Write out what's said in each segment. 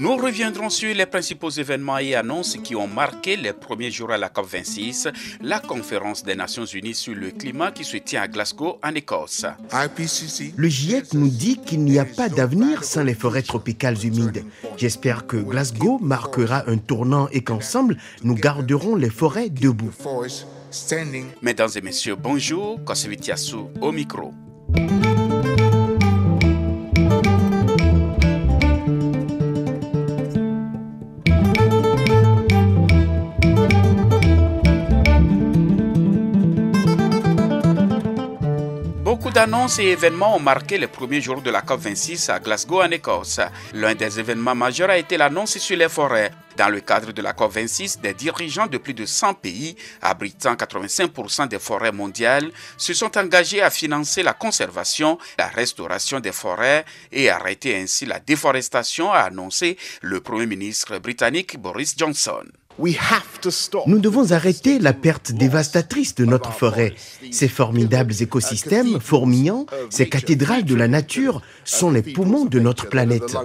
Nous reviendrons sur les principaux événements et annonces qui ont marqué les premiers jours à la COP26, la conférence des Nations Unies sur le climat qui se tient à Glasgow, en Écosse. Le GIEC nous dit qu'il n'y a pas d'avenir sans les forêts tropicales humides. J'espère que Glasgow marquera un tournant et qu'ensemble, nous garderons les forêts debout. Mesdames et messieurs, bonjour. Kosevitiasu au micro. D'annonces et événements ont marqué les premiers jours de la COP26 à Glasgow en Écosse. L'un des événements majeurs a été l'annonce sur les forêts. Dans le cadre de la COP26, des dirigeants de plus de 100 pays, abritant 85% des forêts mondiales, se sont engagés à financer la conservation, la restauration des forêts et arrêter ainsi la déforestation, a annoncé le Premier ministre britannique Boris Johnson. Nous devons arrêter la perte dévastatrice de notre forêt. Ces formidables écosystèmes fourmillants, ces cathédrales de la nature sont les poumons de notre planète.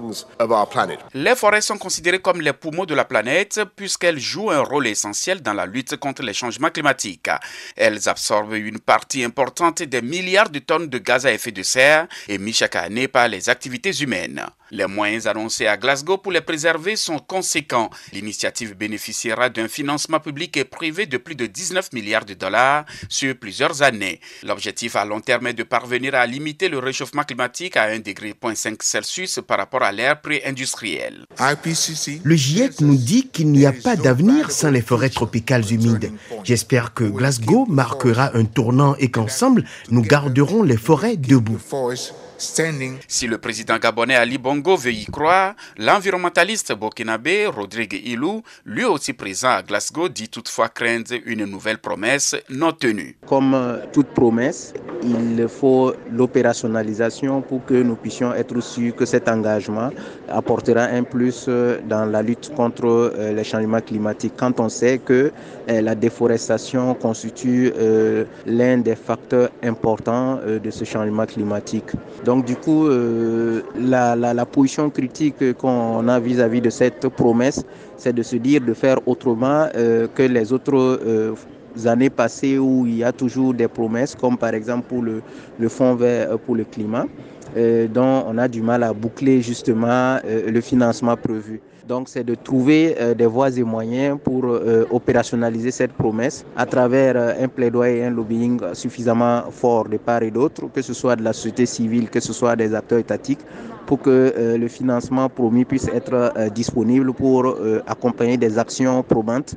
Les forêts sont considérées comme les poumons de la planète puisqu'elles jouent un rôle essentiel dans la lutte contre les changements climatiques. Elles absorbent une partie importante des milliards de tonnes de gaz à effet de serre émis chaque année par les activités humaines. Les moyens annoncés à Glasgow pour les préserver sont conséquents. L'initiative bénéficiera d'un financement public et privé de plus de 19 milliards de dollars sur plusieurs années. L'objectif à long terme est de parvenir à limiter le réchauffement climatique à 1,5 degré Celsius par rapport à l'ère pré-industrielle. Le GIEC nous dit qu'il n'y a pas d'avenir sans les forêts tropicales humides. J'espère que Glasgow marquera un tournant et qu'ensemble, nous garderons les forêts debout. Si le président gabonais Ali Bongo veut y croire, l'environnementaliste burkinabé Rodrigue Ilou, lui aussi présent à Glasgow, dit toutefois craindre une nouvelle promesse non tenue. Comme toute promesse, il faut l'opérationnalisation pour que nous puissions être sûrs que cet engagement apportera un plus dans la lutte contre les changements climatiques. Quand on sait que la déforestation constitue l'un des facteurs importants de ce changement climatique. Donc du coup, la, la, position critique qu'on a vis-à-vis -vis de cette promesse, c'est de se dire de faire autrement que les autres années passées où il y a toujours des promesses, comme par exemple pour le, le Fonds vert pour le climat, euh, dont on a du mal à boucler justement euh, le financement prévu. Donc c'est de trouver euh, des voies et moyens pour opérationnaliser cette promesse à travers un plaidoyer et un lobbying suffisamment fort de part et d'autre, que ce soit de la société civile, que ce soit des acteurs étatiques, pour que le financement promis puisse être disponible pour accompagner des actions probantes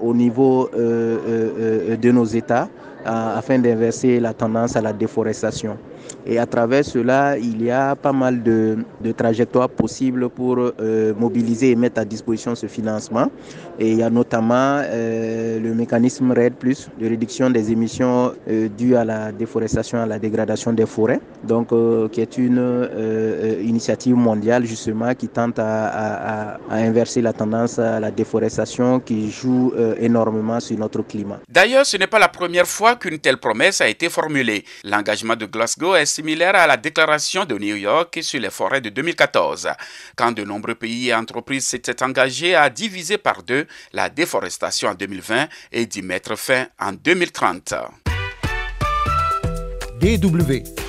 au niveau de nos États afin d'inverser la tendance à la déforestation. Et à travers cela, il y a pas mal de, trajectoires possibles pour euh, mobiliser et mettre à disposition ce financement. Et il y a notamment euh, le mécanisme RED, de réduction des émissions euh, dues à la déforestation, à la dégradation des forêts, donc qui est une initiative mondiale justement qui tente à, à, inverser la tendance à la déforestation qui joue énormément sur notre climat. D'ailleurs, ce n'est pas la première fois qu'une telle promesse a été formulée. L'engagement de Glasgow est similaire à la déclaration de New York sur les forêts de 2014, quand de nombreux pays et entreprises s'étaient engagés à diviser par deux la déforestation en 2020 et d'y mettre fin en 2030. DW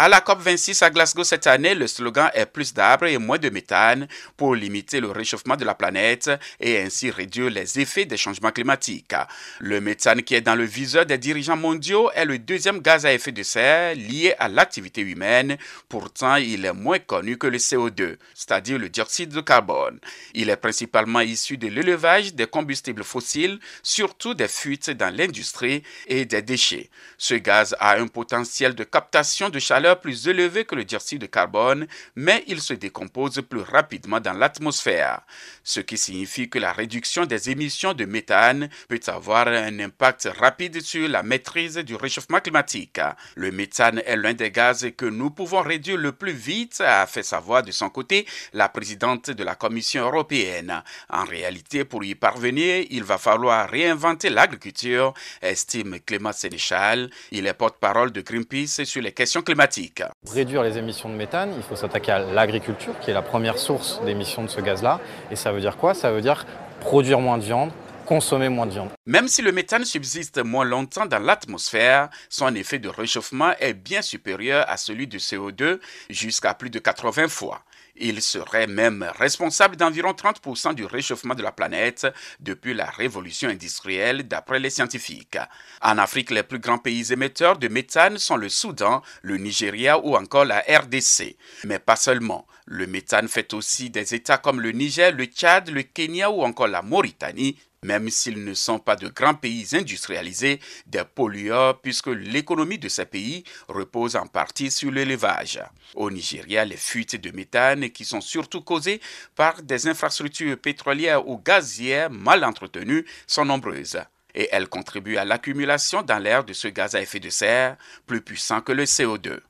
À la COP26 à Glasgow cette année, le slogan est plus d'arbres et moins de méthane pour limiter le réchauffement de la planète et ainsi réduire les effets des changements climatiques. Le méthane qui est dans le viseur des dirigeants mondiaux est le deuxième gaz à effet de serre lié à l'activité humaine. Pourtant, il est moins connu que le CO2, c'est-à-dire le dioxyde de carbone. Il est principalement issu de l'élevage des combustibles fossiles, surtout des fuites dans l'industrie et des déchets. Ce gaz a un potentiel de captation de chaleur plus élevée que le dioxyde de carbone, mais il se décompose plus rapidement dans l'atmosphère, ce qui signifie que la réduction des émissions de méthane peut avoir un impact rapide sur la maîtrise du réchauffement climatique. Le méthane est l'un des gaz que nous pouvons réduire le plus vite, a fait savoir de son côté la présidente de la Commission européenne. En réalité, pour y parvenir, il va falloir réinventer l'agriculture, estime Clément Sénéchal. Il est porte-parole de Greenpeace sur les questions climatiques. Pour réduire les émissions de méthane, il faut s'attaquer à l'agriculture, qui est la première source d'émissions de ce gaz-là. Et ça veut dire quoi? Ça veut dire produire moins de viande, consommer moins de viande. Même si le méthane subsiste moins longtemps dans l'atmosphère, son effet de réchauffement est bien supérieur à celui du CO2 jusqu'à plus de 80 fois. Il serait même responsable d'environ 30% du réchauffement de la planète depuis la révolution industrielle d'après les scientifiques. En Afrique, les plus grands pays émetteurs de méthane sont le Soudan, le Nigeria ou encore la RDC. Mais pas seulement. Le méthane fait aussi des États comme le Niger, le Tchad, le Kenya ou encore la Mauritanie même s'ils ne sont pas de grands pays industrialisés, des pollueurs puisque l'économie de ces pays repose en partie sur l'élevage. Au Nigeria, les fuites de méthane qui sont surtout causées par des infrastructures pétrolières ou gazières mal entretenues sont nombreuses et elles contribuent à l'accumulation dans l'air de ce gaz à effet de serre plus puissant que le CO2.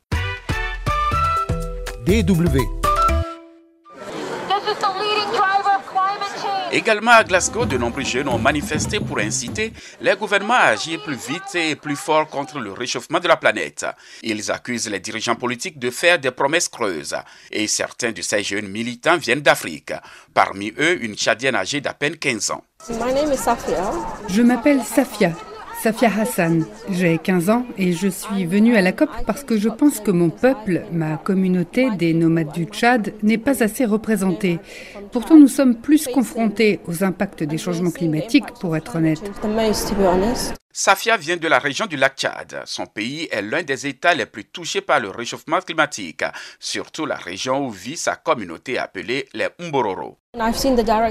DW Également à Glasgow, de nombreux jeunes ont manifesté pour inciter les gouvernements à agir plus vite et plus fort contre le réchauffement de la planète. Ils accusent les dirigeants politiques de faire des promesses creuses et certains de ces jeunes militants viennent d'Afrique. Parmi eux, une Tchadienne âgée d'à peine 15 ans. Je m'appelle Safia. Safia Hassan. J'ai 15 ans et je suis venue à la COP parce que je pense que mon peuple, ma communauté des nomades du Tchad, n'est pas assez représentée. Pourtant, nous sommes plus confrontés aux impacts des changements climatiques, pour être honnête. Safia vient de la région du lac Tchad. Son pays est l'un des États les plus touchés par le réchauffement climatique, surtout la région où vit sa communauté appelée les Mbororo.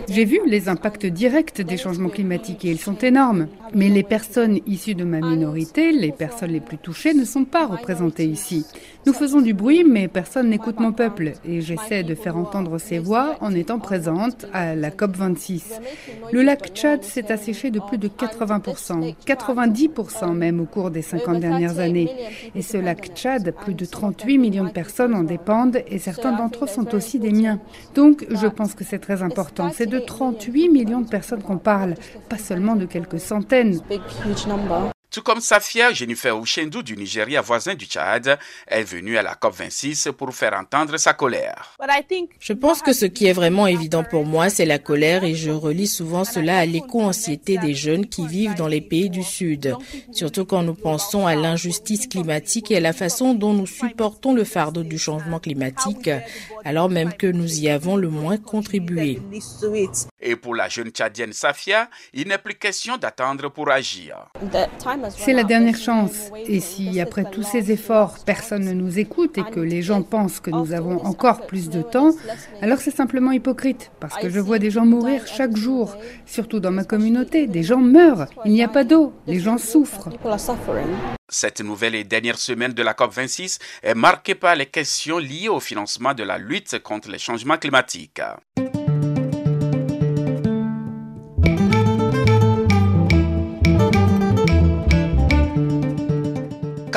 J'ai vu les impacts directs des changements climatiques et ils sont énormes. Mais les personnes issues de ma minorité, les personnes les plus touchées, ne sont pas représentées ici. Nous faisons du bruit, mais personne n'écoute mon peuple et j'essaie de faire entendre ces voix en étant présente à la COP26. Le lac Tchad s'est asséché de plus de 80%, 90% même au cours des 50 dernières années. Et ce lac Tchad, plus de 38 millions de personnes en dépendent et certains d'entre eux sont aussi des miens. Donc je pense que c'est très C'est de 38 millions de personnes qu'on parle, pas seulement de quelques centaines. Tout comme Safia Jennifer Ouchendou du Nigeria voisin du Tchad est venue à la COP26 pour faire entendre sa colère. Je pense que ce qui est vraiment évident pour moi, c'est la colère et je relis souvent cela à l'éco-anxiété des jeunes qui vivent dans les pays du Sud, surtout quand nous pensons à l'injustice climatique et à la façon dont nous supportons le fardeau du changement climatique, alors même que nous y avons le moins contribué. Et pour la jeune Tchadienne Safia, il n'est plus question d'attendre pour agir. C'est la dernière chance. Et si après tous ces efforts, personne ne nous écoute et que les gens pensent que nous avons encore plus de temps, alors c'est simplement hypocrite. Parce que je vois des gens mourir chaque jour. Surtout dans ma communauté, des gens meurent. Il n'y a pas d'eau. Les gens souffrent. Cette nouvelle et dernière semaine de la COP26 est marquée par les questions liées au financement de la lutte contre les changements climatiques.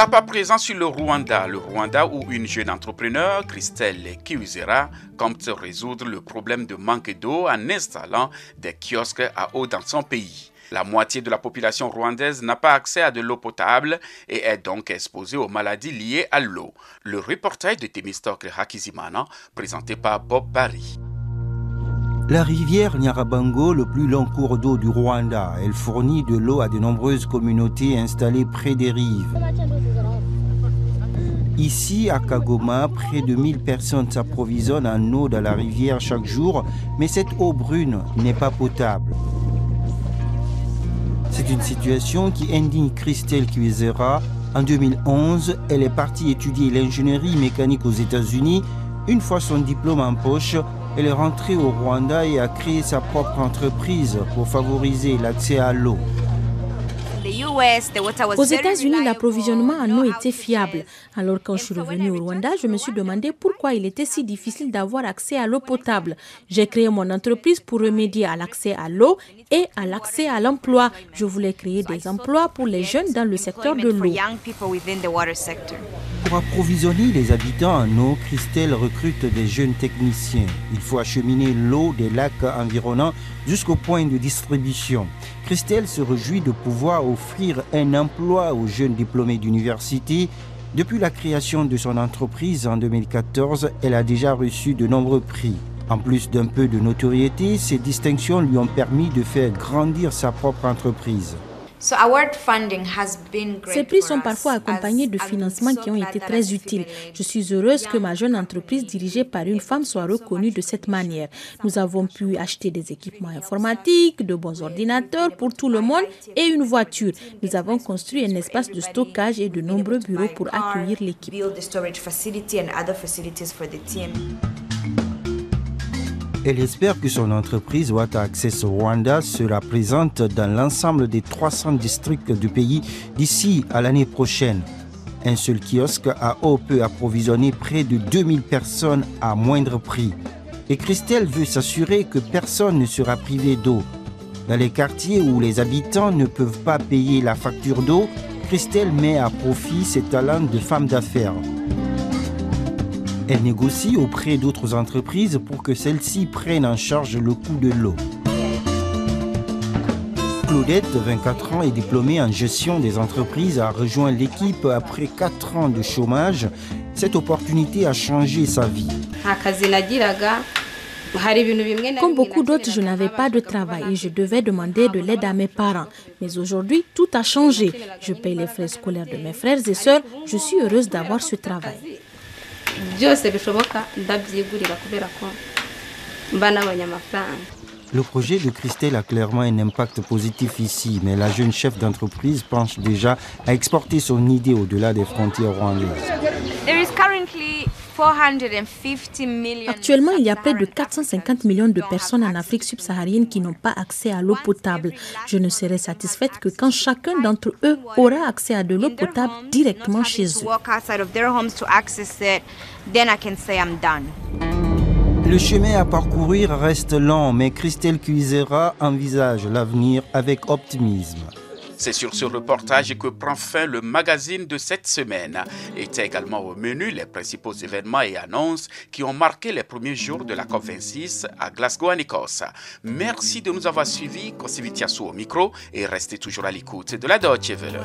Cap à présent sur le Rwanda, le Rwanda où une jeune entrepreneur, Christelle Kiwizera, compte résoudre le problème de manque d'eau en installant des kiosques à eau dans son pays. La moitié de la population rwandaise n'a pas accès à de l'eau potable et est donc exposée aux maladies liées à l'eau. Le reportage de Temistok Hakizimana, présenté par Bob Barry. La rivière Nyarabango, le plus long cours d'eau du Rwanda, elle fournit de l'eau à de nombreuses communautés installées près des rives. Ici, à Kagoma, près de 1000 personnes s'approvisionnent en eau dans la rivière chaque jour, mais cette eau brune n'est pas potable. C'est une situation qui indigne Christelle Kiwezera. En 2011, elle est partie étudier l'ingénierie mécanique aux États-Unis. Une fois son diplôme en poche, elle est rentrée au Rwanda et a créé sa propre entreprise pour favoriser l'accès à l'eau. Aux États-Unis, l'approvisionnement en eau était fiable. Alors quand je suis revenue au Rwanda, je me suis demandé pourquoi il était si difficile d'avoir accès à l'eau potable. J'ai créé mon entreprise pour remédier à l'accès à l'eau et à l'accès à l'emploi. Je voulais créer des emplois pour les jeunes dans le secteur de l'eau. Pour approvisionner les habitants en eau, Christelle recrute des jeunes techniciens. Il faut acheminer l'eau des lacs environnants jusqu'au point de distribution. Christelle se réjouit de pouvoir offrir un emploi aux jeunes diplômés d'université. Depuis la création de son entreprise en 2014, elle a déjà reçu de nombreux prix. En plus d'un peu de notoriété, ces distinctions lui ont permis de faire grandir sa propre entreprise. Ces prix sont parfois accompagnés de financements qui ont été très utiles. Je suis heureuse que ma jeune entreprise dirigée par une femme soit reconnue de cette manière. Nous avons pu acheter des équipements informatiques, de bons ordinateurs pour tout le monde et une voiture. Nous avons construit un espace de stockage et de nombreux bureaux pour accueillir l'équipe. Elle espère que son entreprise Water Access Rwanda sera présente dans l'ensemble des 300 districts du pays d'ici à l'année prochaine. Un seul kiosque à eau peut approvisionner près de 2000 personnes à moindre prix. Et Christelle veut s'assurer que personne ne sera privé d'eau. Dans les quartiers où les habitants ne peuvent pas payer la facture d'eau, Christelle met à profit ses talents de femme d'affaires. Elle négocie auprès d'autres entreprises pour que celles-ci prennent en charge le coût de l'eau. Claudette, 24 ans, est diplômée en gestion des entreprises, a rejoint l'équipe après 4 ans de chômage. Cette opportunité a changé sa vie. Comme beaucoup d'autres, je n'avais pas de travail et je devais demander de l'aide à mes parents. Mais aujourd'hui, tout a changé. Je paye les frais scolaires de mes frères et sœurs. Je suis heureuse d'avoir ce travail. Le projet de Christelle a clairement un impact positif ici, mais la jeune chef d'entreprise pense déjà à exporter son idée au-delà des frontières rwandaises. Actuellement, il y a près de 450 millions de personnes en Afrique subsaharienne qui n'ont pas accès à l'eau potable. Je ne serai satisfaite que quand chacun d'entre eux aura accès à de l'eau potable directement chez eux. Le chemin à parcourir reste long, mais Christelle Cuisera envisage l'avenir avec optimisme. C'est sur ce reportage que prend fin le magazine de cette semaine. Était également au menu les principaux événements et annonces qui ont marqué les premiers jours de la COP26 à Glasgow en Écosse. Merci de nous avoir suivis. Kosivitiasu au micro et restez toujours à l'écoute de la Deutsche Welle.